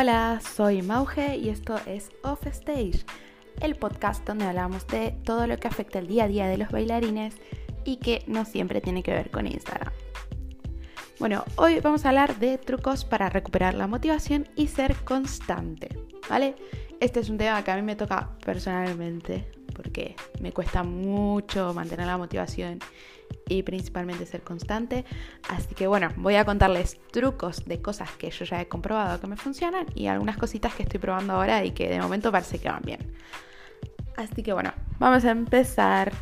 Hola, soy Mauge y esto es Off Stage, el podcast donde hablamos de todo lo que afecta el día a día de los bailarines y que no siempre tiene que ver con Instagram. Bueno, hoy vamos a hablar de trucos para recuperar la motivación y ser constante, ¿vale? Este es un tema que a mí me toca personalmente porque me cuesta mucho mantener la motivación y principalmente ser constante. Así que bueno, voy a contarles trucos de cosas que yo ya he comprobado que me funcionan y algunas cositas que estoy probando ahora y que de momento parece que van bien. Así que bueno, vamos a empezar.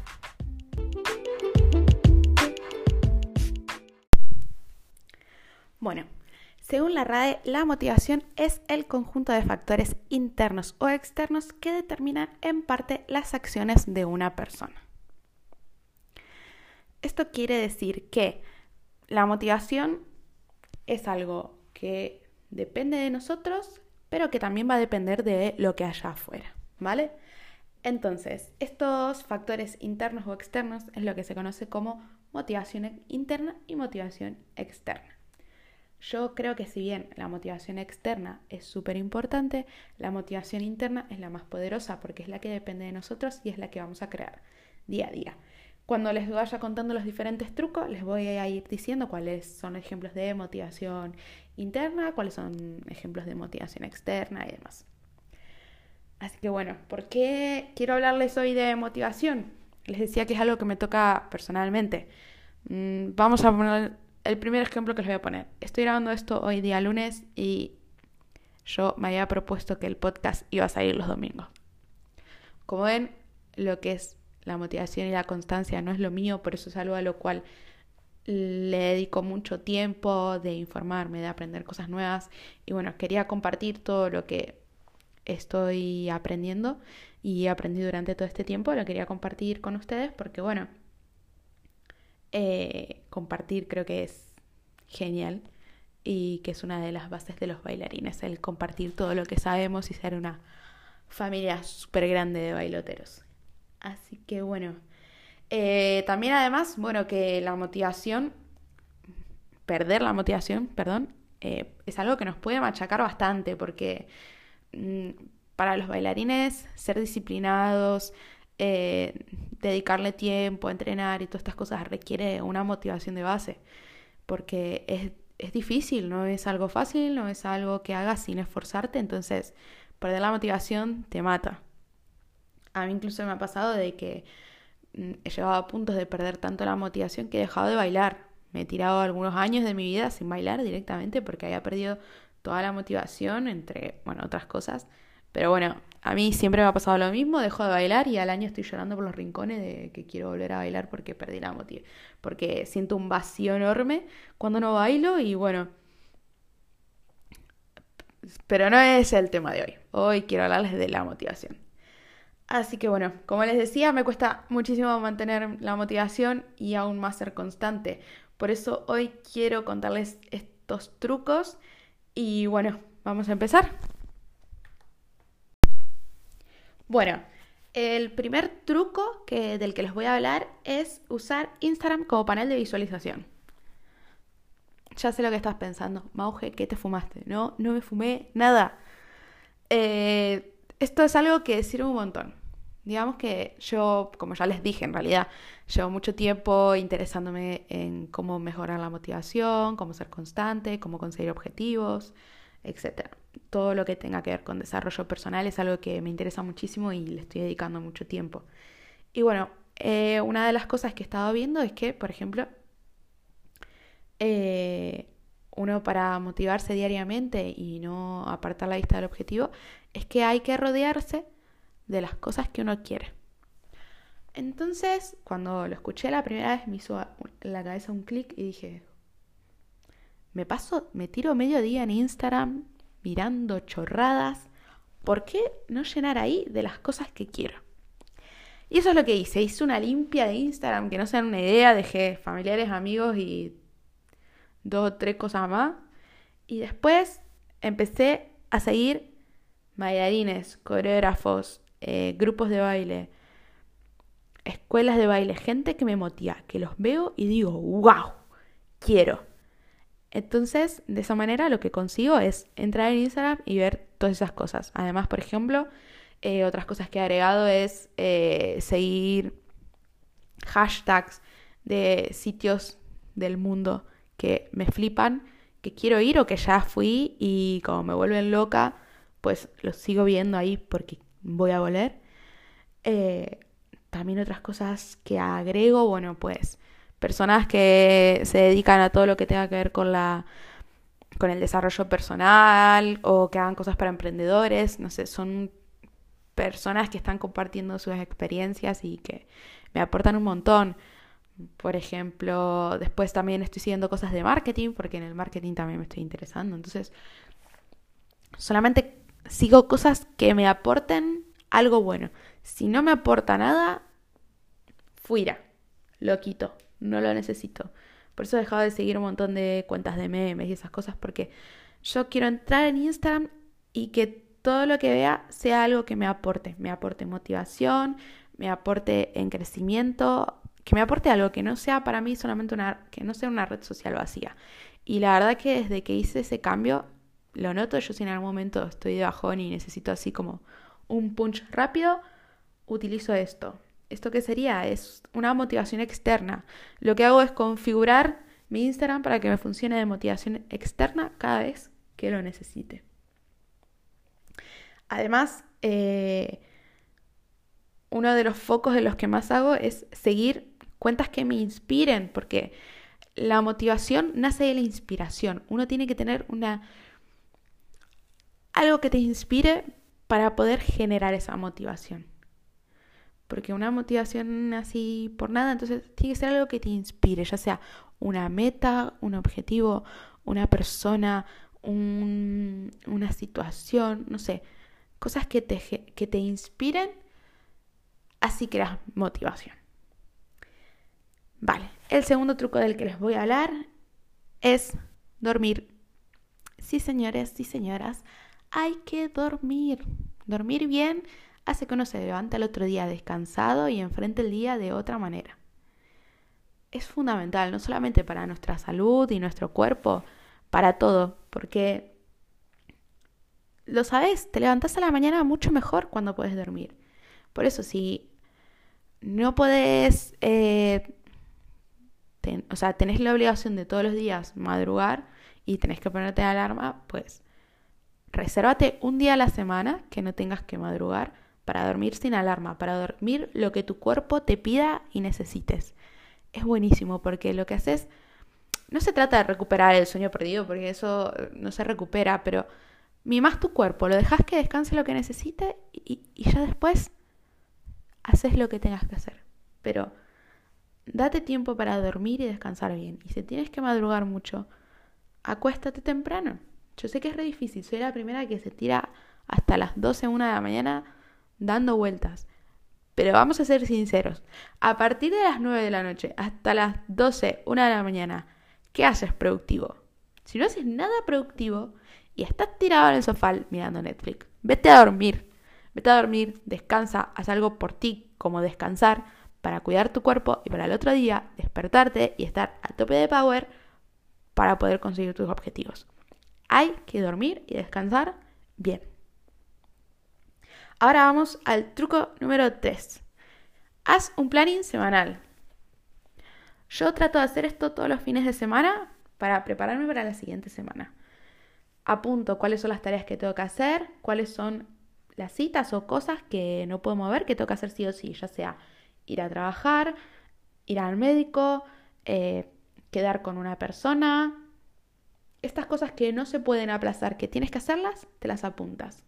Bueno, según la RAE, la motivación es el conjunto de factores internos o externos que determinan en parte las acciones de una persona. Esto quiere decir que la motivación es algo que depende de nosotros, pero que también va a depender de lo que haya afuera, ¿vale? Entonces, estos factores internos o externos es lo que se conoce como motivación interna y motivación externa. Yo creo que si bien la motivación externa es súper importante, la motivación interna es la más poderosa porque es la que depende de nosotros y es la que vamos a crear día a día. Cuando les vaya contando los diferentes trucos, les voy a ir diciendo cuáles son ejemplos de motivación interna, cuáles son ejemplos de motivación externa y demás. Así que bueno, ¿por qué quiero hablarles hoy de motivación? Les decía que es algo que me toca personalmente. Mm, vamos a poner el primer ejemplo que les voy a poner. Estoy grabando esto hoy día lunes y yo me había propuesto que el podcast iba a salir los domingos. Como ven, lo que es la motivación y la constancia no es lo mío, por eso es algo a lo cual le dedico mucho tiempo de informarme, de aprender cosas nuevas. Y bueno, quería compartir todo lo que estoy aprendiendo y aprendí durante todo este tiempo. Lo quería compartir con ustedes porque bueno, eh, compartir creo que es genial y que es una de las bases de los bailarines, el compartir todo lo que sabemos y ser una familia súper grande de bailoteros. Así que bueno. Eh, también además, bueno, que la motivación, perder la motivación, perdón, eh, es algo que nos puede machacar bastante porque mm, para los bailarines ser disciplinados, eh, dedicarle tiempo, entrenar y todas estas cosas requiere una motivación de base porque es, es difícil, no es algo fácil, no es algo que hagas sin esforzarte, entonces perder la motivación te mata. A mí incluso me ha pasado de que mm, he llegado a puntos de perder tanto la motivación que he dejado de bailar. Me he tirado algunos años de mi vida sin bailar directamente porque había perdido toda la motivación, entre, bueno, otras cosas. Pero bueno, a mí siempre me ha pasado lo mismo, dejo de bailar y al año estoy llorando por los rincones de que quiero volver a bailar porque perdí la motivación. Porque siento un vacío enorme cuando no bailo y bueno. Pero no es el tema de hoy. Hoy quiero hablarles de la motivación. Así que bueno, como les decía, me cuesta muchísimo mantener la motivación y aún más ser constante. Por eso hoy quiero contarles estos trucos y bueno, vamos a empezar. Bueno, el primer truco que, del que les voy a hablar es usar Instagram como panel de visualización. Ya sé lo que estás pensando. Mauge, ¿qué te fumaste? No, no me fumé nada. Eh, esto es algo que sirve un montón. Digamos que yo, como ya les dije, en realidad llevo mucho tiempo interesándome en cómo mejorar la motivación, cómo ser constante, cómo conseguir objetivos, etc. Todo lo que tenga que ver con desarrollo personal es algo que me interesa muchísimo y le estoy dedicando mucho tiempo. Y bueno, eh, una de las cosas que he estado viendo es que, por ejemplo, eh, uno para motivarse diariamente y no apartar la vista del objetivo, es que hay que rodearse de las cosas que uno quiere. Entonces, cuando lo escuché la primera vez, me hizo en la cabeza un clic y dije, me paso, me tiro medio día en Instagram mirando chorradas, ¿por qué no llenar ahí de las cosas que quiero? Y eso es lo que hice, hice una limpia de Instagram, que no sean una idea, dejé familiares, amigos y dos o tres cosas más. Y después empecé a seguir bailarines, coreógrafos, eh, grupos de baile, escuelas de baile, gente que me motiva, que los veo y digo, wow, quiero. Entonces, de esa manera lo que consigo es entrar en Instagram y ver todas esas cosas. Además, por ejemplo, eh, otras cosas que he agregado es eh, seguir hashtags de sitios del mundo que me flipan, que quiero ir o que ya fui y como me vuelven loca, pues los sigo viendo ahí porque voy a volver. Eh, también otras cosas que agrego, bueno, pues personas que se dedican a todo lo que tenga que ver con la con el desarrollo personal o que hagan cosas para emprendedores, no sé, son personas que están compartiendo sus experiencias y que me aportan un montón. Por ejemplo, después también estoy siguiendo cosas de marketing, porque en el marketing también me estoy interesando. Entonces, solamente sigo cosas que me aporten algo bueno. Si no me aporta nada, fuera, lo quito, no lo necesito. Por eso he dejado de seguir un montón de cuentas de memes y esas cosas, porque yo quiero entrar en Instagram y que todo lo que vea sea algo que me aporte, me aporte motivación, me aporte en crecimiento, que me aporte algo que no sea para mí solamente una, que no sea una red social vacía. Y la verdad que desde que hice ese cambio, lo noto, yo si en algún momento estoy de bajón y necesito así como un punch rápido, utilizo esto. ¿Esto qué sería? Es una motivación externa. Lo que hago es configurar mi Instagram para que me funcione de motivación externa cada vez que lo necesite. Además, eh, uno de los focos en los que más hago es seguir cuentas que me inspiren, porque la motivación nace de la inspiración. Uno tiene que tener una algo que te inspire para poder generar esa motivación. Porque una motivación así por nada, entonces tiene que ser algo que te inspire, ya sea una meta, un objetivo, una persona, una situación, no sé, cosas que te, que te inspiren, así creas motivación. Vale, el segundo truco del que les voy a hablar es dormir. Sí, señores, sí, señoras, hay que dormir. Dormir bien hace que uno se levante el otro día descansado y enfrente el día de otra manera. Es fundamental, no solamente para nuestra salud y nuestro cuerpo, para todo, porque lo sabes, te levantas a la mañana mucho mejor cuando puedes dormir. Por eso, si no puedes, eh, o sea, tenés la obligación de todos los días madrugar y tenés que ponerte alarma, pues resérvate un día a la semana que no tengas que madrugar para dormir sin alarma, para dormir lo que tu cuerpo te pida y necesites. Es buenísimo porque lo que haces no se trata de recuperar el sueño perdido porque eso eh, no se recupera, pero mimas tu cuerpo, lo dejas que descanse lo que necesite y ya después haces lo que tengas que hacer. Pero date tiempo para dormir y descansar bien. Y si tienes que madrugar mucho, acuéstate temprano. Yo sé que es re difícil, soy la primera que se tira hasta las 12, 1 de la mañana dando vueltas. Pero vamos a ser sinceros, a partir de las 9 de la noche hasta las 12, 1 de la mañana, ¿qué haces productivo? Si no haces nada productivo y estás tirado en el sofá mirando Netflix, vete a dormir. Vete a dormir, descansa, haz algo por ti, como descansar, para cuidar tu cuerpo y para el otro día despertarte y estar a tope de power para poder conseguir tus objetivos. Hay que dormir y descansar bien. Ahora vamos al truco número 3. Haz un planning semanal. Yo trato de hacer esto todos los fines de semana para prepararme para la siguiente semana. Apunto cuáles son las tareas que tengo que hacer, cuáles son las citas o cosas que no puedo mover, que tengo que hacer sí o sí, ya sea ir a trabajar, ir al médico, eh, quedar con una persona. Estas cosas que no se pueden aplazar, que tienes que hacerlas, te las apuntas.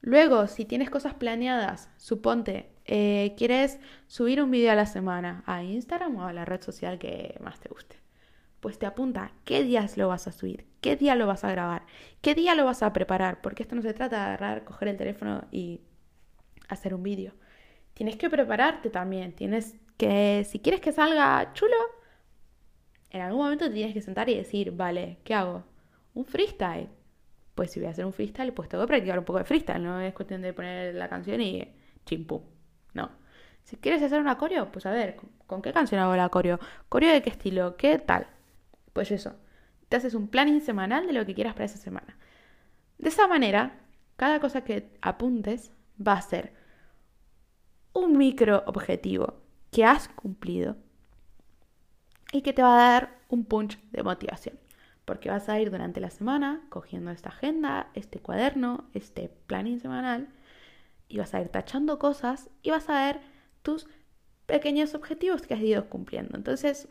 Luego, si tienes cosas planeadas, suponte, eh, quieres subir un video a la semana a Instagram o a la red social que más te guste, pues te apunta qué días lo vas a subir, qué día lo vas a grabar, qué día lo vas a preparar, porque esto no se trata de agarrar, coger el teléfono y hacer un vídeo. Tienes que prepararte también, tienes que, si quieres que salga chulo, en algún momento te tienes que sentar y decir, vale, ¿qué hago? Un freestyle pues si voy a hacer un freestyle, pues tengo que practicar un poco de freestyle, no es cuestión de poner la canción y chimpum, no. Si quieres hacer una coreo, pues a ver, ¿con qué canción hago la coreo? ¿Coreo de qué estilo? ¿Qué tal? Pues eso, te haces un planning semanal de lo que quieras para esa semana. De esa manera, cada cosa que apuntes va a ser un micro objetivo que has cumplido y que te va a dar un punch de motivación. Porque vas a ir durante la semana cogiendo esta agenda, este cuaderno, este planning semanal y vas a ir tachando cosas y vas a ver tus pequeños objetivos que has ido cumpliendo. Entonces,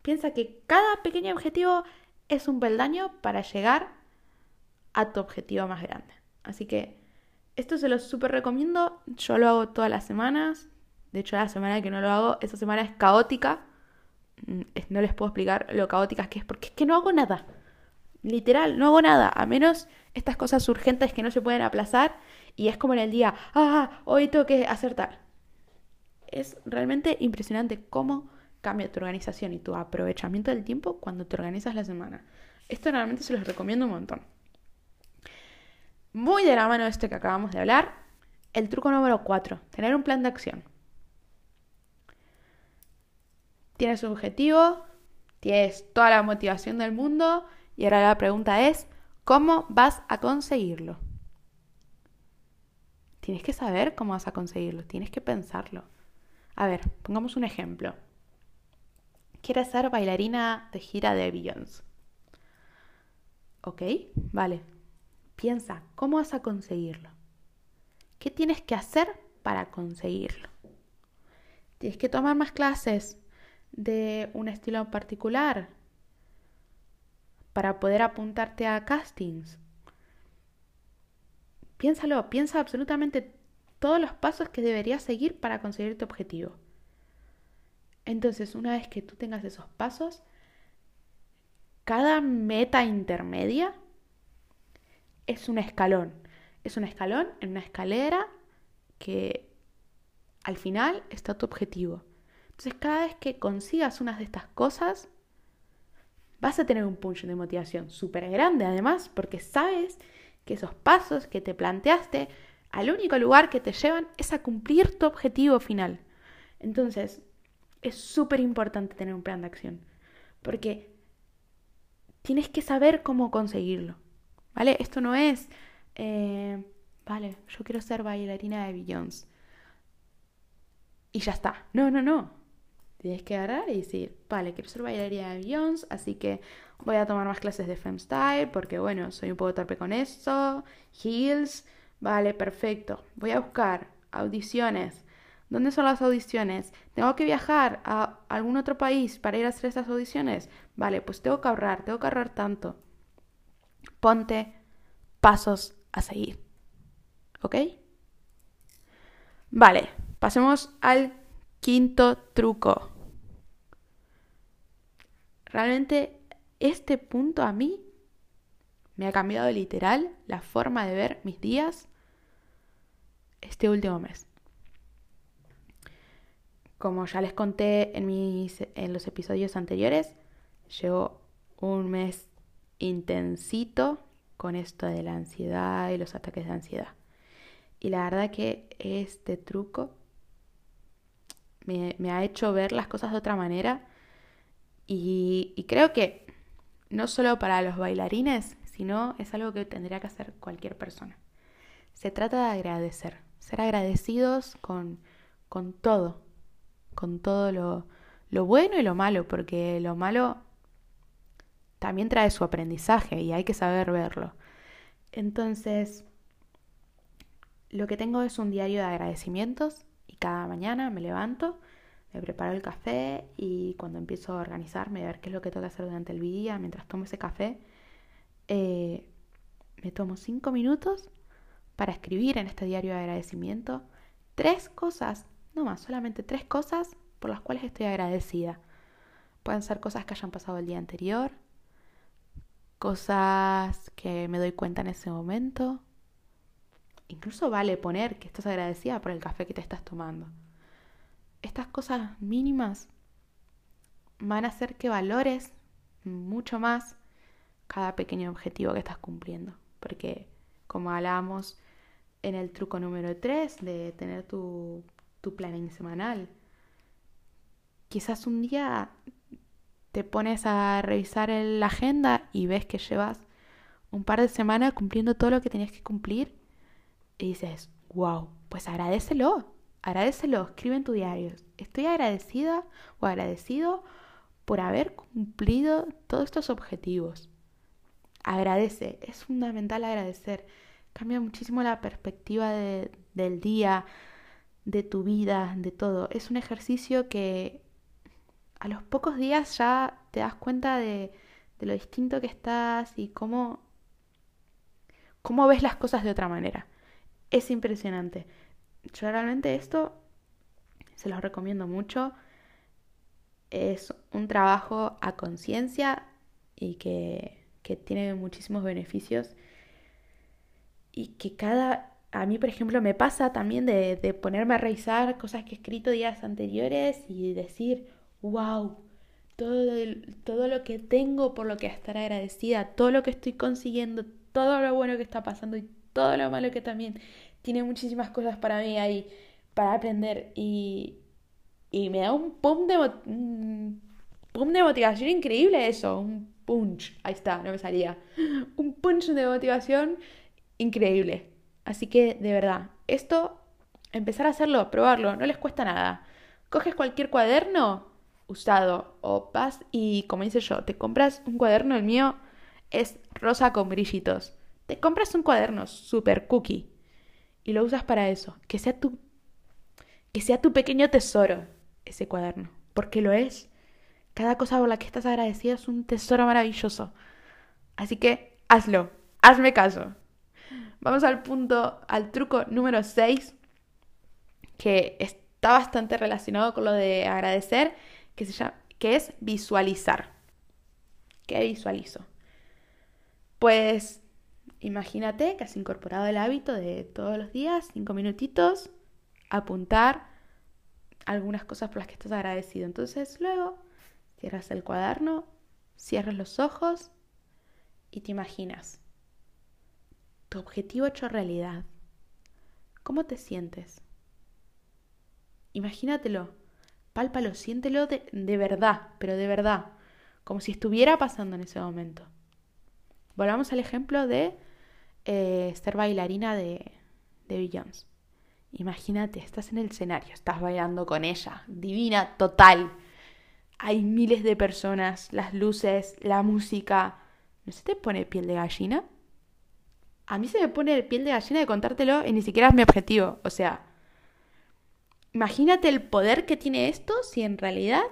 piensa que cada pequeño objetivo es un peldaño para llegar a tu objetivo más grande. Así que esto se lo súper recomiendo. Yo lo hago todas las semanas. De hecho, la semana que no lo hago, esa semana es caótica. No les puedo explicar lo caótica que es porque es que no hago nada. Literal, no hago nada. A menos estas cosas urgentes que no se pueden aplazar. Y es como en el día, ah, hoy tengo que hacer tal. Es realmente impresionante cómo cambia tu organización y tu aprovechamiento del tiempo cuando te organizas la semana. Esto realmente se los recomiendo un montón. Muy de la mano de esto que acabamos de hablar, el truco número 4, tener un plan de acción. Tienes un objetivo, tienes toda la motivación del mundo y ahora la pregunta es, ¿cómo vas a conseguirlo? Tienes que saber cómo vas a conseguirlo, tienes que pensarlo. A ver, pongamos un ejemplo. Quieres ser bailarina de gira de Beyoncé. ¿Ok? Vale. Piensa, ¿cómo vas a conseguirlo? ¿Qué tienes que hacer para conseguirlo? Tienes que tomar más clases de un estilo particular para poder apuntarte a castings. Piénsalo, piensa absolutamente todos los pasos que deberías seguir para conseguir tu objetivo. Entonces, una vez que tú tengas esos pasos, cada meta intermedia es un escalón. Es un escalón en una escalera que al final está tu objetivo. Entonces, cada vez que consigas unas de estas cosas, vas a tener un punch de motivación súper grande, además, porque sabes que esos pasos que te planteaste al único lugar que te llevan es a cumplir tu objetivo final. Entonces, es súper importante tener un plan de acción, porque tienes que saber cómo conseguirlo, ¿vale? Esto no es, eh, vale, yo quiero ser bailarina de Beyoncé. Y ya está. No, no, no. Tienes que agarrar y decir, vale, quiero ser bailarina de Beyoncé, así que voy a tomar más clases de Femstyle, porque bueno, soy un poco torpe con eso. Heels, vale, perfecto. Voy a buscar audiciones ¿Dónde son las audiciones? ¿Tengo que viajar a algún otro país para ir a hacer esas audiciones? Vale, pues tengo que ahorrar, tengo que ahorrar tanto. Ponte pasos a seguir. ¿Ok? Vale, pasemos al quinto truco. Realmente este punto a mí me ha cambiado literal la forma de ver mis días este último mes. Como ya les conté en, mis, en los episodios anteriores, llevo un mes intensito con esto de la ansiedad y los ataques de ansiedad. Y la verdad que este truco me, ha hecho ver las cosas de otra manera y, y, creo que no solo para los bailarines, sino es algo que tendría que hacer cualquier persona. Se trata de agradecer, ser agradecidos con, con todo, con todo lo, bueno y lo malo, porque lo malo también trae su aprendizaje y hay que saber verlo. Entonces, lo que tengo es un diario de agradecimientos cada mañana me levanto, me preparo el café y cuando empiezo a organizarme, a ver qué es lo que tengo que hacer durante el día, mientras tomo ese café, eh, me tomo cinco minutos para escribir en este diario de agradecimiento tres cosas no más, solamente tres cosas por las cuales estoy agradecida. Pueden ser cosas que hayan pasado el día anterior, cosas que me doy cuenta en ese momento. Incluso vale poner que estás agradecida por el café que te estás tomando. Estas cosas mínimas van a hacer que valores mucho más cada pequeño objetivo que estás cumpliendo. Porque, como hablábamos en el truco número 3 de tener tu tu planning semanal. Quizás un día te pones a revisar la agenda y ves que llevas un par de semanas cumpliendo todo lo que tenías que cumplir y dices, wow, pues agradecelo, agradecelo, escribe en tu diario, estoy agradecida o agradecido por haber cumplido todos estos objetivos. Agradece, es fundamental agradecer, cambia muchísimo la perspectiva del día, de tu vida, de todo. Es un ejercicio que a los pocos días ya te das cuenta de, de lo distinto que estás y cómo, cómo ves las cosas de otra manera. Es impresionante. Yo realmente esto se los recomiendo mucho. Es un trabajo a conciencia y que, que, tiene muchísimos beneficios. Y que cada... A mí, por ejemplo, me pasa también de, ponerme a revisar cosas que he escrito días anteriores y decir, wow, todo, todo lo que tengo por lo que estar agradecida, todo lo que estoy consiguiendo, todo lo bueno que está pasando y todo lo malo que también tiene muchísimas cosas para mí ahí, para aprender y, y me da un pum de, de motivación increíble eso, un punch, ahí está, no me salía, un punch de motivación increíble. Así que de verdad, esto, empezar a hacerlo, probarlo, no les cuesta nada. Coges cualquier cuaderno usado o vas y, como dice yo, te compras un cuaderno, el mío es rosa con brillitos. Te compras un cuaderno super cookie y lo usas para eso. Que sea tu, que sea tu pequeño tesoro ese cuaderno, porque lo es. Cada cosa por la que estás agradecida es un tesoro maravilloso. Así que hazlo, hazme caso. Vamos al punto, al truco número 6, que está bastante relacionado con lo de agradecer, que, se llama, que es visualizar. ¿Qué visualizo? Pues imagínate que has incorporado el hábito de todos los días, cinco minutitos, apuntar algunas cosas por las que estás agradecido. Entonces luego cierras el cuaderno, cierras los ojos y te imaginas tu objetivo hecho realidad. ¿Cómo te sientes? Imagínatelo, pálpalo, siéntelo de, de verdad, pero de verdad, como si estuviera pasando en ese momento. Volvamos al ejemplo de eh, ser bailarina de, de Beyoncé. Imagínate, estás en el escenario, estás bailando con ella, divina, total. Hay miles de personas, las luces, la música. ¿No se te pone piel de gallina? A mí se me pone piel de gallina de contártelo y ni siquiera es mi objetivo. O sea, imagínate el poder que tiene esto si en realidad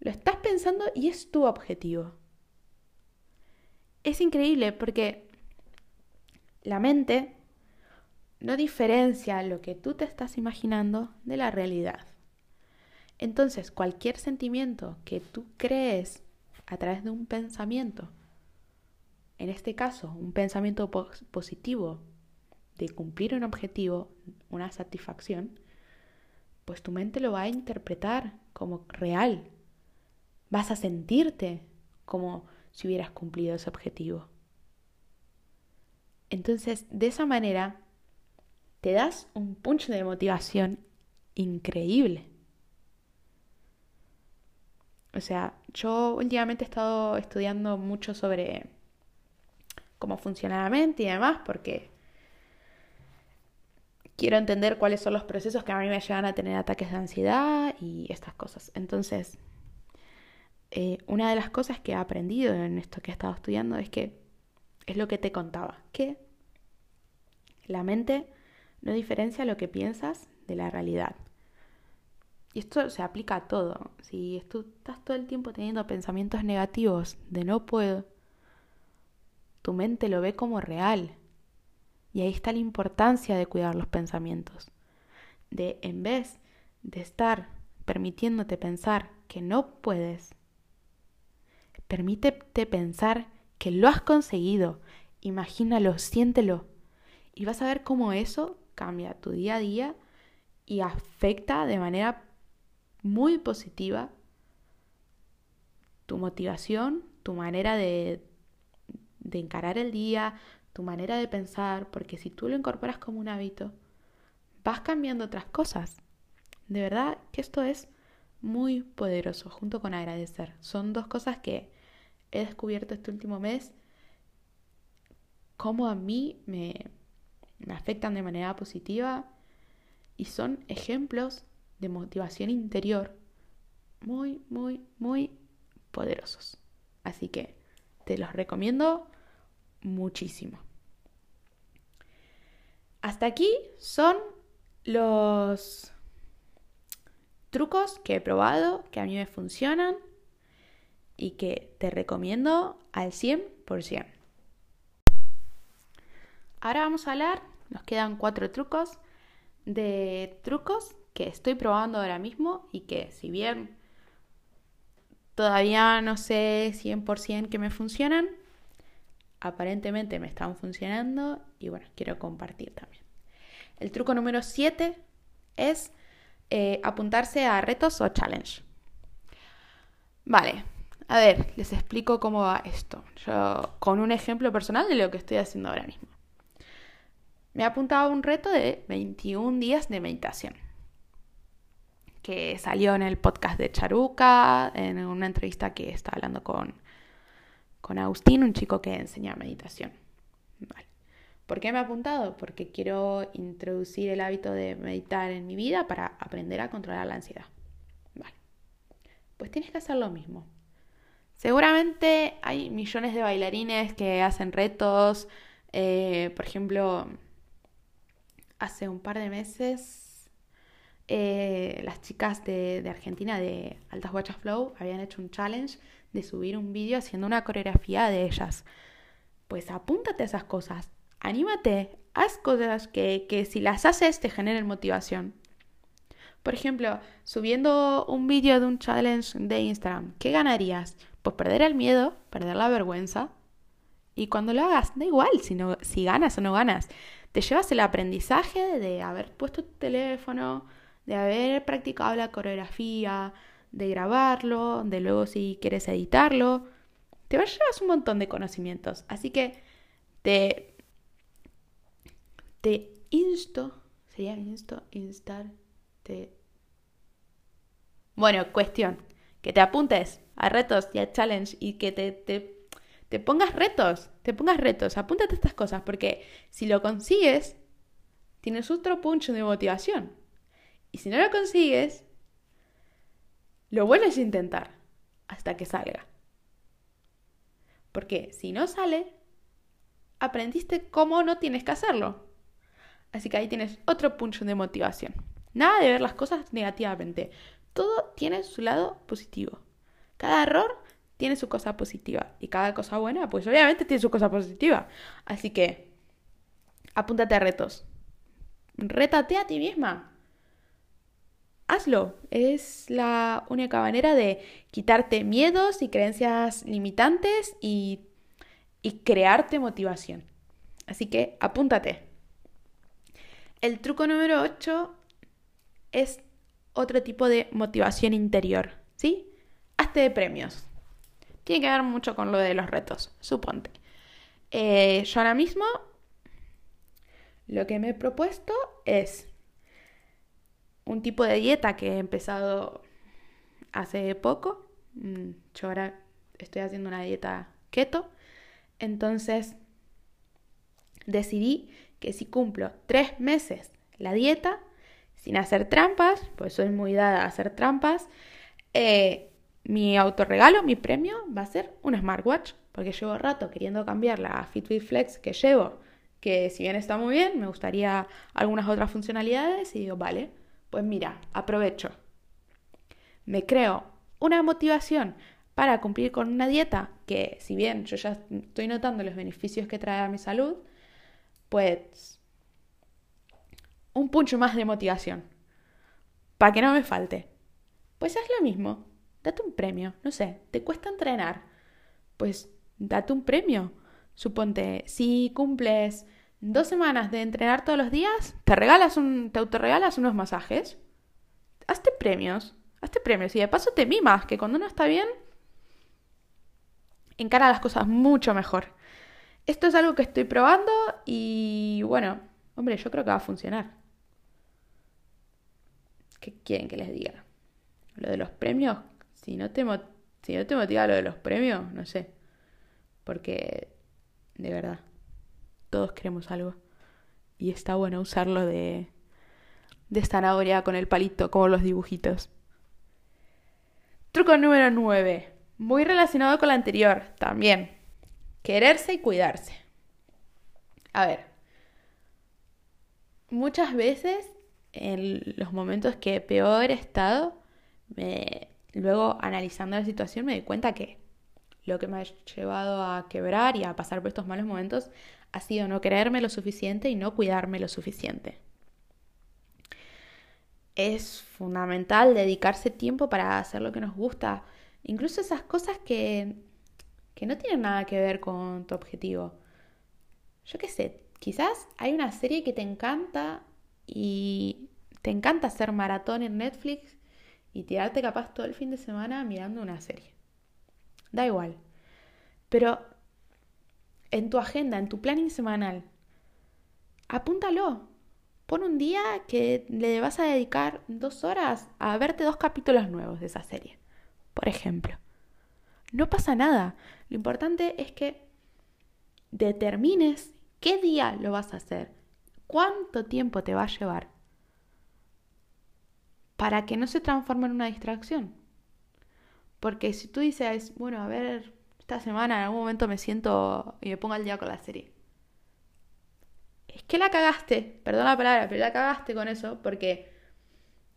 lo estás pensando y es tu objetivo. Es increíble porque la mente no diferencia lo que tú te estás imaginando de la realidad. Entonces, cualquier sentimiento que tú crees a través de un pensamiento, en este caso, un pensamiento positivo de cumplir un objetivo, una satisfacción, pues tu mente lo va a interpretar como real. Vas a sentirte como si hubieras cumplido ese objetivo. Entonces, de esa manera, te das un punch de motivación increíble. O sea, yo últimamente he estado estudiando mucho sobre cómo funciona la mente y demás, porque quiero entender cuáles son los procesos que a mí me llevan a tener ataques de ansiedad y estas cosas. Entonces, eh, una de las cosas que he aprendido en esto que he estado estudiando es que es lo que te contaba, que la mente no diferencia lo que piensas de la realidad. Y esto se aplica a todo. Si tú estás todo el tiempo teniendo pensamientos negativos de no puedo, tu mente lo ve como real. Y ahí está la importancia de cuidar los pensamientos. De en vez de estar permitiéndote pensar que no puedes, permítete pensar que lo has conseguido. Imagínalo, siéntelo. Y vas a ver cómo eso cambia tu día a día y afecta de manera muy positiva tu motivación, tu manera de, de encarar el día, tu manera de pensar, porque si tú lo incorporas como un hábito, vas cambiando otras cosas. De verdad que esto es muy poderoso, junto con agradecer. Son dos cosas que he descubierto este último mes, cómo a mí me, afectan de manera positiva y son ejemplos de motivación interior muy, muy, muy poderosos. Así que te los recomiendo muchísimo. Hasta aquí son los trucos que he probado, que a mí me funcionan y que te recomiendo al 100%. Ahora vamos a hablar, nos quedan cuatro trucos, de trucos que estoy probando ahora mismo y que si bien todavía no sé 100% que me funcionan, aparentemente me están funcionando y bueno, quiero compartir también. El truco número 7 es eh, apuntarse a retos o challenge. Vale, a ver, les explico cómo va esto. Yo con un ejemplo personal de lo que estoy haciendo ahora mismo. Me he apuntado un reto de 21 días de meditación que salió en el podcast de Charuca, en una entrevista que está hablando con, con Agustín, un chico que enseña meditación. ¿Por qué me he apuntado? Porque quiero introducir el hábito de meditar en mi vida para aprender a controlar la ansiedad. Vale. Pues tienes que hacer lo mismo. Seguramente hay millones de bailarines que hacen retos. Eh, por ejemplo, hace un par de meses eh, las chicas de, Argentina de Altas Guachas Flow habían hecho un challenge de subir un vídeo haciendo una coreografía de ellas. Pues apúntate a esas cosas anímate, haz cosas que, que si las haces te generen motivación. Por ejemplo, subiendo un vídeo de un challenge de Instagram, ¿qué ganarías? Pues perder el miedo, perder la vergüenza. Y cuando lo hagas, da igual si, no, si ganas o no ganas. Te llevas el aprendizaje de haber puesto tu teléfono, de haber practicado la coreografía, de grabarlo, de luego si quieres editarlo. Te llevas un montón de conocimientos. Así que te te insto, sería insto, instar, te... Bueno, cuestión, que te apuntes a retos y a challenge y que te, te, te pongas retos, te pongas retos, apúntate a estas cosas, porque si lo consigues, tienes otro punch de motivación. Y si no lo consigues, lo vuelves a intentar hasta que salga. Porque si no sale, aprendiste cómo no tienes que hacerlo. Así que ahí tienes otro punto de motivación. Nada de ver las cosas negativamente. Todo tiene su lado positivo. Cada error tiene su cosa positiva. Y cada cosa buena, pues obviamente tiene su cosa positiva. Así que, apúntate a retos. Rétate a ti misma. Hazlo. Es la única manera de quitarte miedos y creencias limitantes y, y crearte motivación. Así que apúntate. El truco número 8 es otro tipo de motivación interior, ¿sí? De premios. Tiene que ver mucho con lo de los retos, suponte. Eh, yo ahora mismo lo que me he propuesto es un tipo de dieta que he empezado hace poco. Mm, yo ahora estoy haciendo una dieta keto. Entonces decidí que si cumplo tres meses la dieta, sin hacer trampas, pues soy muy dada a hacer trampas, eh, mi autorregalo, mi premio va a ser un smartwatch, porque llevo rato queriendo cambiar la Fitbit Flex que llevo, que si bien está muy bien, me gustaría algunas otras funcionalidades y digo, vale, pues mira, aprovecho. Me creo una motivación para cumplir con una dieta que si bien yo ya estoy notando los beneficios que trae a mi salud, pues un puncho más de motivación. Para que no me falte. Pues haz lo mismo. Date un premio. No sé, ¿te cuesta entrenar? Pues date un premio. Suponte, si cumples dos semanas de entrenar todos los días, te regalas un, te autorregalas unos masajes. Hazte premios. Hazte premios. Y de paso te mimas, que cuando uno está bien, encara las cosas mucho mejor. Esto es algo que estoy probando y bueno, hombre, yo creo que va a funcionar. ¿Qué quieren que les diga? Lo de los premios, si no te, si no te motiva lo de los premios, no sé. Porque, de verdad, todos queremos algo. Y está bueno usarlo de, de zanahoria con el palito, como los dibujitos. Truco número 9. Muy relacionado con la anterior, también. Quererse y cuidarse. A ver. Muchas veces, en los momentos que peor he estado, me, luego analizando la situación me di cuenta que lo que me ha llevado a quebrar y a pasar por estos malos momentos ha sido no quererme lo suficiente y no cuidarme lo suficiente. Es fundamental dedicarse tiempo para hacer lo que nos gusta, incluso esas cosas que, que no tienen nada que ver con tu objetivo. Yo qué sé, quizás hay una serie que te encanta y te encanta hacer maratón en Netflix y tirarte capaz todo el fin de semana mirando una serie. Da igual. Pero en tu agenda, en tu planning semanal, apúntalo. Pon un día que le vas a dedicar dos horas a verte dos capítulos nuevos de esa serie, por ejemplo. No pasa nada. Lo importante es que determines qué día lo vas a hacer, cuánto tiempo te va a llevar para que no se transforme en una distracción. Porque si tú dices, bueno, a ver, esta semana en algún momento me siento y me pongo al día con la serie. Es que la cagaste, perdón la palabra, pero la cagaste con eso porque,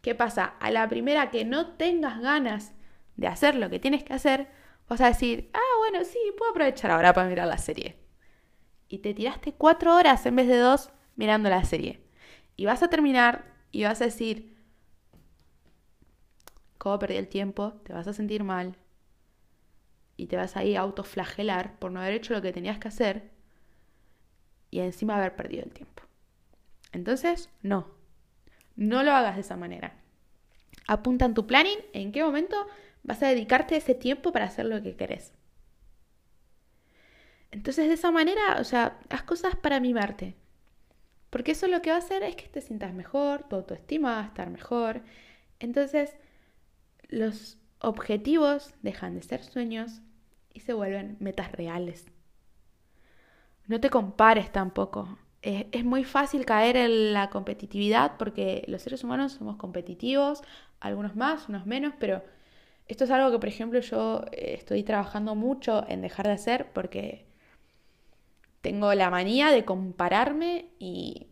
¿qué pasa? A la primera que no tengas ganas de hacer lo que tienes que hacer, vas a decir, ah, bueno, sí, puedo aprovechar ahora para mirar la serie. Y te tiraste cuatro horas en vez de dos mirando la serie. Y vas a terminar y vas a decir, cómo perdí el tiempo, te vas a sentir mal y te vas a ir a autoflagelar por no haber hecho lo que tenías que hacer y encima haber perdido el tiempo. Entonces, no, no lo hagas de esa manera. Apunta en tu planning en qué momento vas a dedicarte ese tiempo para hacer lo que querés. Entonces, de esa manera, o sea, haz cosas para mimarte. Porque eso lo que va a hacer es que te sientas mejor, tu autoestima va a estar mejor. Entonces, los objetivos dejan de ser sueños y se vuelven metas reales. No te compares tampoco. Es, muy fácil caer en la competitividad porque los seres humanos somos competitivos, algunos más, unos menos, pero esto es algo que, por ejemplo, yo eh, estoy trabajando mucho en dejar de hacer porque tengo la manía de compararme y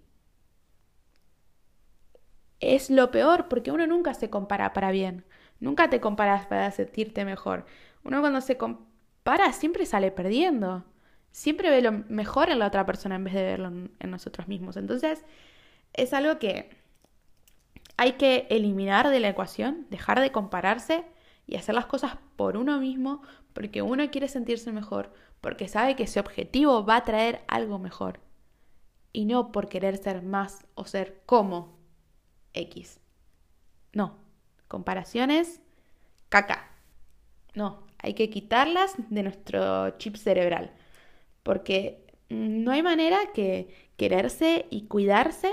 es lo peor porque uno nunca se compara para bien. Nunca te comparas para sentirte mejor. Uno cuando se compara siempre sale perdiendo. Siempre ve lo mejor en la otra persona en vez de verlo en nosotros mismos. Entonces, es algo que hay que eliminar de la ecuación, dejar de compararse y hacer las cosas por uno mismo, porque uno quiere sentirse mejor, porque sabe que ese objetivo va a traer algo mejor. Y no por querer ser más o ser como X. No, Comparaciones, caca. No, hay que quitarlas de nuestro chip cerebral. Porque no hay manera que quererse y cuidarse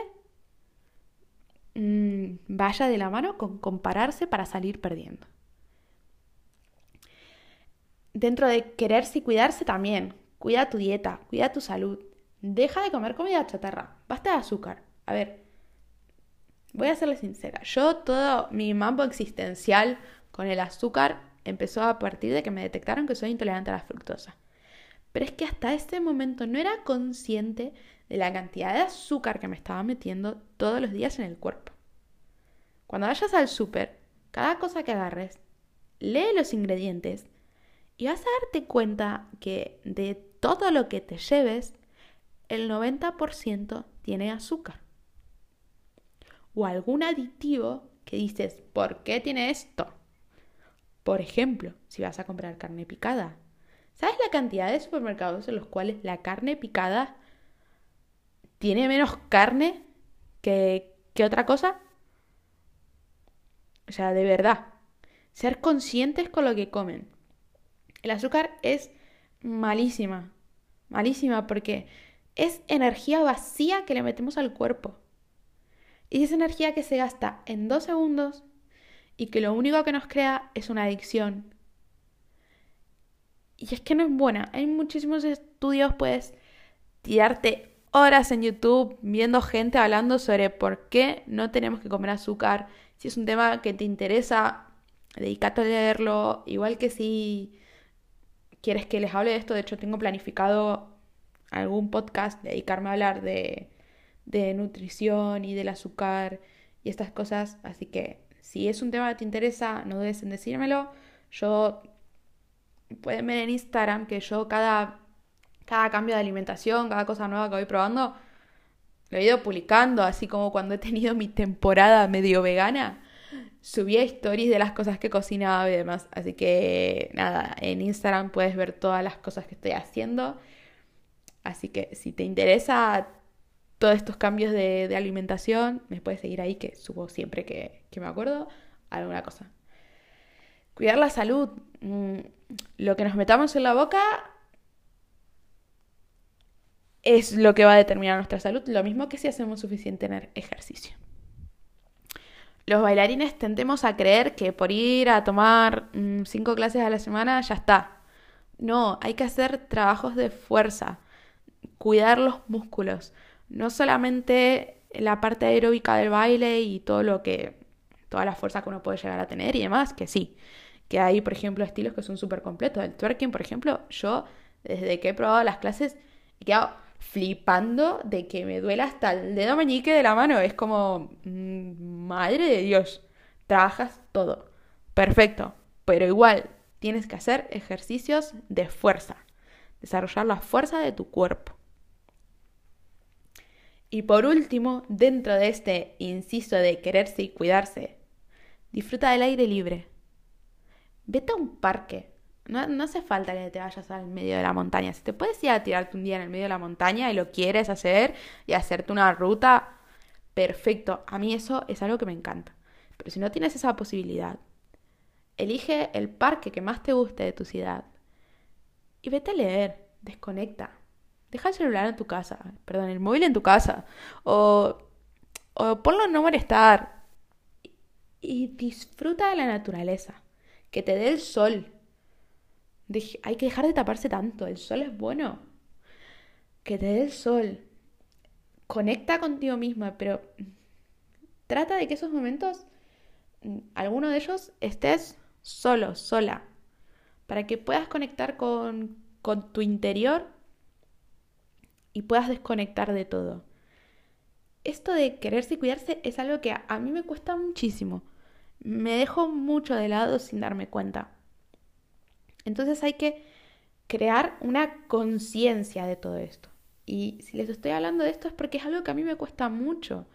mm, vaya de la mano con compararse para salir perdiendo. Dentro de quererse y cuidarse también, cuida tu dieta, cuida tu salud. Deja de comer comida chatarra, basta de azúcar. A ver, voy a serle sincera, yo todo mi mambo existencial con el azúcar empezó a partir de que me detectaron que soy intolerante a la fructosa. Pero es que hasta ese momento no era consciente de la cantidad de azúcar que me estaba metiendo todos los días en el cuerpo. Cuando vayas al súper, cada cosa que agarres, lee los ingredientes y vas a darte cuenta que de todo lo que te lleves, el 90% tiene azúcar o algún aditivo que dices, ¿por qué tiene esto? Por ejemplo, si vas a comprar carne picada. ¿Sabes la cantidad de supermercados en los cuales la carne picada tiene menos carne que, que otra cosa? O sea, de verdad, ser conscientes con lo que comen. El azúcar es malísima, malísima porque es energía vacía que le metemos al cuerpo. Y esa energía que se gasta en dos segundos y que lo único que nos crea es una adicción. Y es que no es buena. Hay muchísimos estudios, puedes tirarte horas en YouTube viendo gente hablando sobre por qué no tenemos que comer azúcar. Si es un tema que te interesa, dedícate a leerlo. Igual que si quieres que les hable de esto, de hecho tengo planificado algún podcast, dedicarme a hablar de, de nutrición y del azúcar y estas cosas. Así que si es un tema que te interesa, no dudes en decírmelo. Yo pueden ver en Instagram que yo cada, cada cambio de alimentación, cada cosa nueva que voy probando, lo he ido publicando, así como cuando he tenido mi temporada medio vegana, subía stories de las cosas que cocinaba y demás. Así que nada, en Instagram puedes ver todas las cosas que estoy haciendo. Así que si te interesa todos estos cambios de, alimentación, me puedes seguir ahí que subo siempre que, me acuerdo alguna cosa. Cuidar la salud. Mm, lo que nos metamos en la boca es lo que va a determinar nuestra salud, lo mismo que si hacemos suficiente ejercicio. Los bailarines tendemos a creer que por ir a tomar mm, cinco clases a la semana ya está. No, hay que hacer trabajos de fuerza, cuidar los músculos, no solamente la parte aeróbica del baile y todo lo que, toda la fuerza que uno puede llegar a tener y demás, que sí, que hay, por ejemplo, estilos que son súper completos. El twerking, por ejemplo, yo desde que he probado las clases he quedado flipando de que me duela hasta el dedo meñique de la mano. Es como, mm, madre de Dios, trabajas todo. Perfecto, pero igual tienes que hacer ejercicios de fuerza, desarrollar la fuerza de tu cuerpo. Y por último, dentro de este inciso de quererse y cuidarse, disfruta del aire libre. Vete a un parque. No, no, hace falta que te vayas al medio de la montaña. Si te puedes ir a tirarte un día en el medio de la montaña y lo quieres hacer y hacerte una ruta, perfecto. A mí eso es algo que me encanta. Pero si no tienes esa posibilidad, elige el parque que más te guste de tu ciudad y vete a leer, desconecta. Deja el celular en tu casa, perdón, el móvil en tu casa. O, o ponlo en no molestar. Y disfruta de la naturaleza que te dé el sol. hay que dejar de taparse tanto, el sol es bueno. Que te dé el sol. Conecta contigo misma, pero trata de que esos momentos, mm, alguno de ellos, estés solo, sola, para que puedas conectar con, con tu interior y puedas desconectar de todo. Esto de quererse y cuidarse es algo que a mí me cuesta muchísimo me dejo mucho de lado sin darme cuenta. Entonces hay que crear una conciencia de todo esto. Y si les estoy hablando de esto es porque es algo que a mí me cuesta mucho.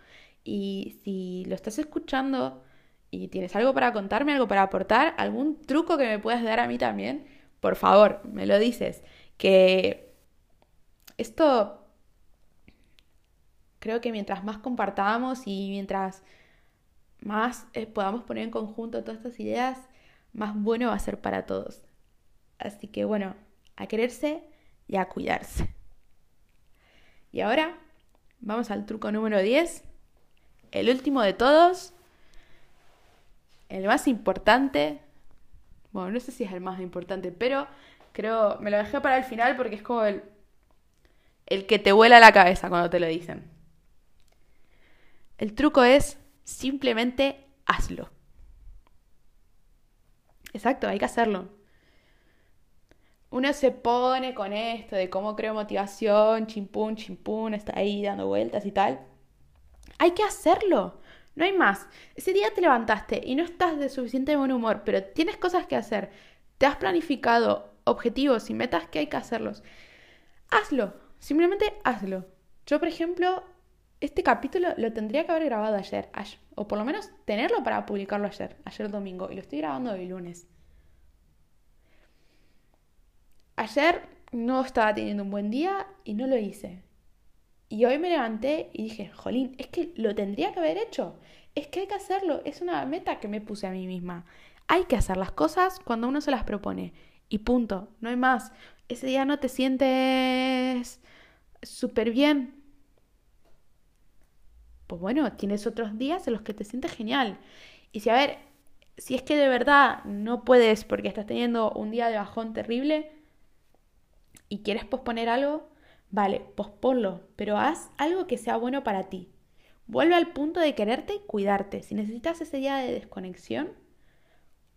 Y si lo estás escuchando y tienes algo para contarme, algo para aportar, algún truco que me puedas dar a mí también, por favor, me lo dices. Que esto creo que mientras más compartamos y mientras más eh, podamos poner en conjunto todas estas ideas, más bueno va a ser para todos. Así que bueno, a quererse y a cuidarse. Y ahora vamos al truco número 10, el último de todos, el más importante. Bueno, no sé si es el más importante, pero creo, me lo dejé para el final porque es como el, el que te vuela la cabeza cuando te lo dicen. El truco es Simplemente hazlo. Exacto, hay que hacerlo. Uno se pone con esto de cómo creo motivación, chimpún, chimpún, está ahí dando vueltas y tal. Hay que hacerlo. No hay más. Ese día te levantaste y no estás de suficiente buen humor, pero tienes cosas que hacer. Te has planificado objetivos y metas que hay que hacerlos. Hazlo. Simplemente hazlo. Yo, por ejemplo, este capítulo lo tendría que haber grabado ayer, o por lo menos tenerlo para publicarlo ayer, ayer domingo, y lo estoy grabando hoy lunes. Ayer no estaba teniendo un buen día y no lo hice. Y hoy me levanté y dije, jolín, es que lo tendría que haber hecho. Es que hay que hacerlo. Es una meta que me puse a mí misma. Hay que hacer las cosas cuando uno se las propone. Y punto. No hay más. Ese día no te sientes súper bien pues bueno, tienes otros días en los que te sientes genial. Y si, a ver, si es que de verdad no puedes porque estás teniendo un día de bajón terrible y quieres posponer algo, vale, posponlo, pero haz algo que sea bueno para ti. Vuelve al punto de quererte y cuidarte. Si necesitas ese día de desconexión,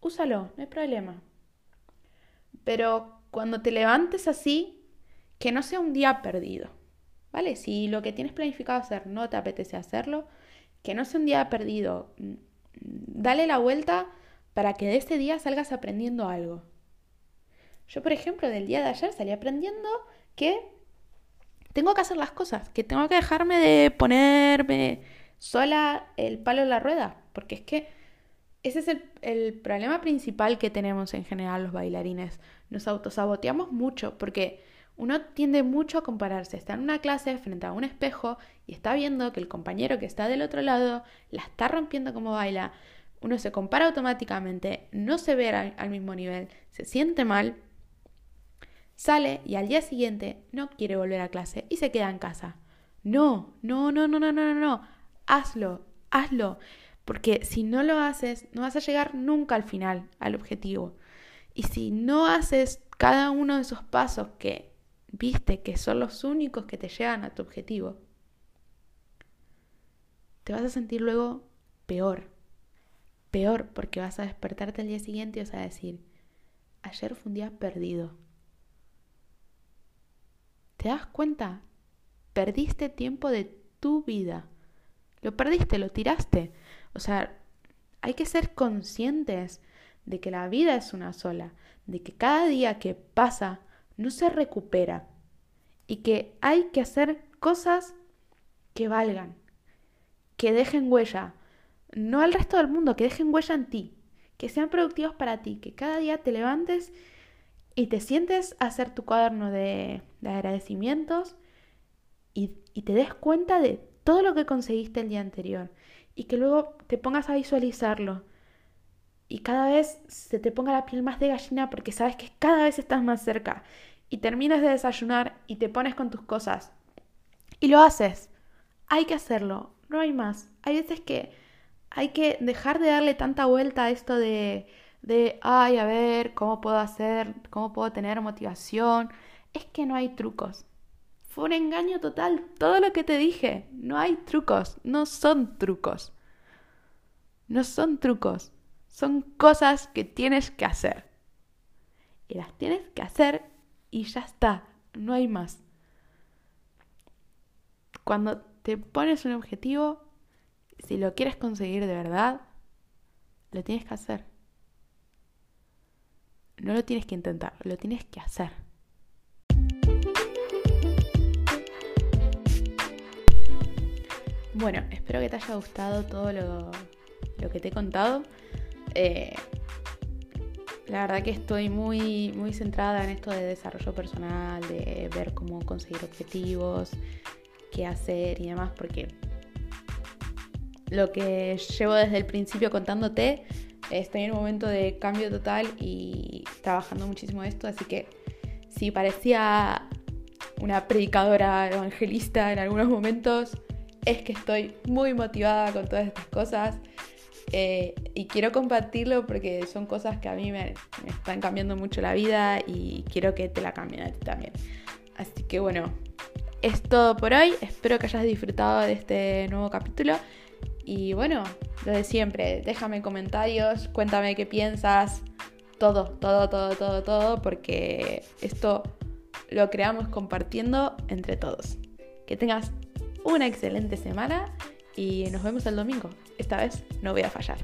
úsalo, no hay problema. Pero cuando te levantes así, que no sea un día perdido. ¿Vale? Si lo que tienes planificado hacer no te apetece hacerlo, que no sea un día perdido. Dale la vuelta para que de ese día salgas aprendiendo algo. Yo, por ejemplo, del día de ayer salí aprendiendo que tengo que hacer las cosas, que tengo que dejarme de ponerme sola el palo en la rueda, porque es que ese es el, problema principal que tenemos en general los bailarines. Nos autosaboteamos mucho porque uno tiende mucho a compararse. Está en una clase frente a un espejo y está viendo que el compañero que está del otro lado la está rompiendo como baila. Uno se compara automáticamente, no se ve al, al mismo nivel, se siente mal Sale y al día siguiente no quiere volver a clase y se queda en casa. No, no, no, no, no, no, no, no. Hazlo, hazlo. Porque si no lo haces, no vas a llegar nunca al final, al objetivo. Y si no haces cada uno de esos pasos que viste que son los únicos que te llevan a tu objetivo, te vas a sentir luego peor. Peor porque vas a despertarte al día siguiente y vas a decir, ayer fue un día perdido. ¿Te das cuenta? Perdiste tiempo de tu vida. Lo perdiste, lo tiraste. O sea, hay que ser conscientes de que la vida es una sola, de que cada día que pasa no se recupera y que hay que hacer cosas que valgan, que dejen huella, no al resto del mundo, que dejen huella en ti, que sean productivos para ti, que cada día te levantes y te sientes a hacer tu cuaderno de, agradecimientos y, y te des cuenta de todo lo que conseguiste el día anterior y que luego te pongas a visualizarlo y cada vez se te ponga la piel más de gallina porque sabes que cada vez estás más cerca y terminas de desayunar y te pones con tus cosas y lo haces. Hay que hacerlo, no hay más. Hay veces que hay que dejar de darle tanta vuelta a esto de de, ay, a ver, ¿cómo puedo hacer? ¿Cómo puedo tener motivación? Es que no hay trucos. Fue un engaño total todo lo que te dije. No hay trucos, no son trucos. No son trucos, son cosas que tienes que hacer. Y las tienes que hacer y ya está, no hay más. Cuando te pones un objetivo, si lo quieres conseguir de verdad, lo tienes que hacer. No lo tienes que intentar, lo tienes que hacer. Bueno, espero que te haya gustado todo lo, que te he contado. Eh, la verdad que estoy muy, muy centrada en esto de desarrollo personal, de ver cómo conseguir objetivos, qué hacer y demás, porque lo que llevo desde el principio contándote Estoy en un momento de cambio total y trabajando muchísimo esto, así que si parecía una predicadora evangelista en algunos momentos, es que estoy muy motivada con todas estas cosas eh, y quiero compartirlo porque son cosas que a mí me, me, están cambiando mucho la vida y quiero que te la cambien a ti también. Así que bueno, es todo por hoy. Espero que hayas disfrutado de este nuevo capítulo. Y bueno, lo de siempre, déjame comentarios, cuéntame qué piensas, todo, todo, todo, todo, todo, porque esto lo creamos compartiendo entre todos. Que tengas una excelente semana y nos vemos el domingo. Esta vez no voy a fallar.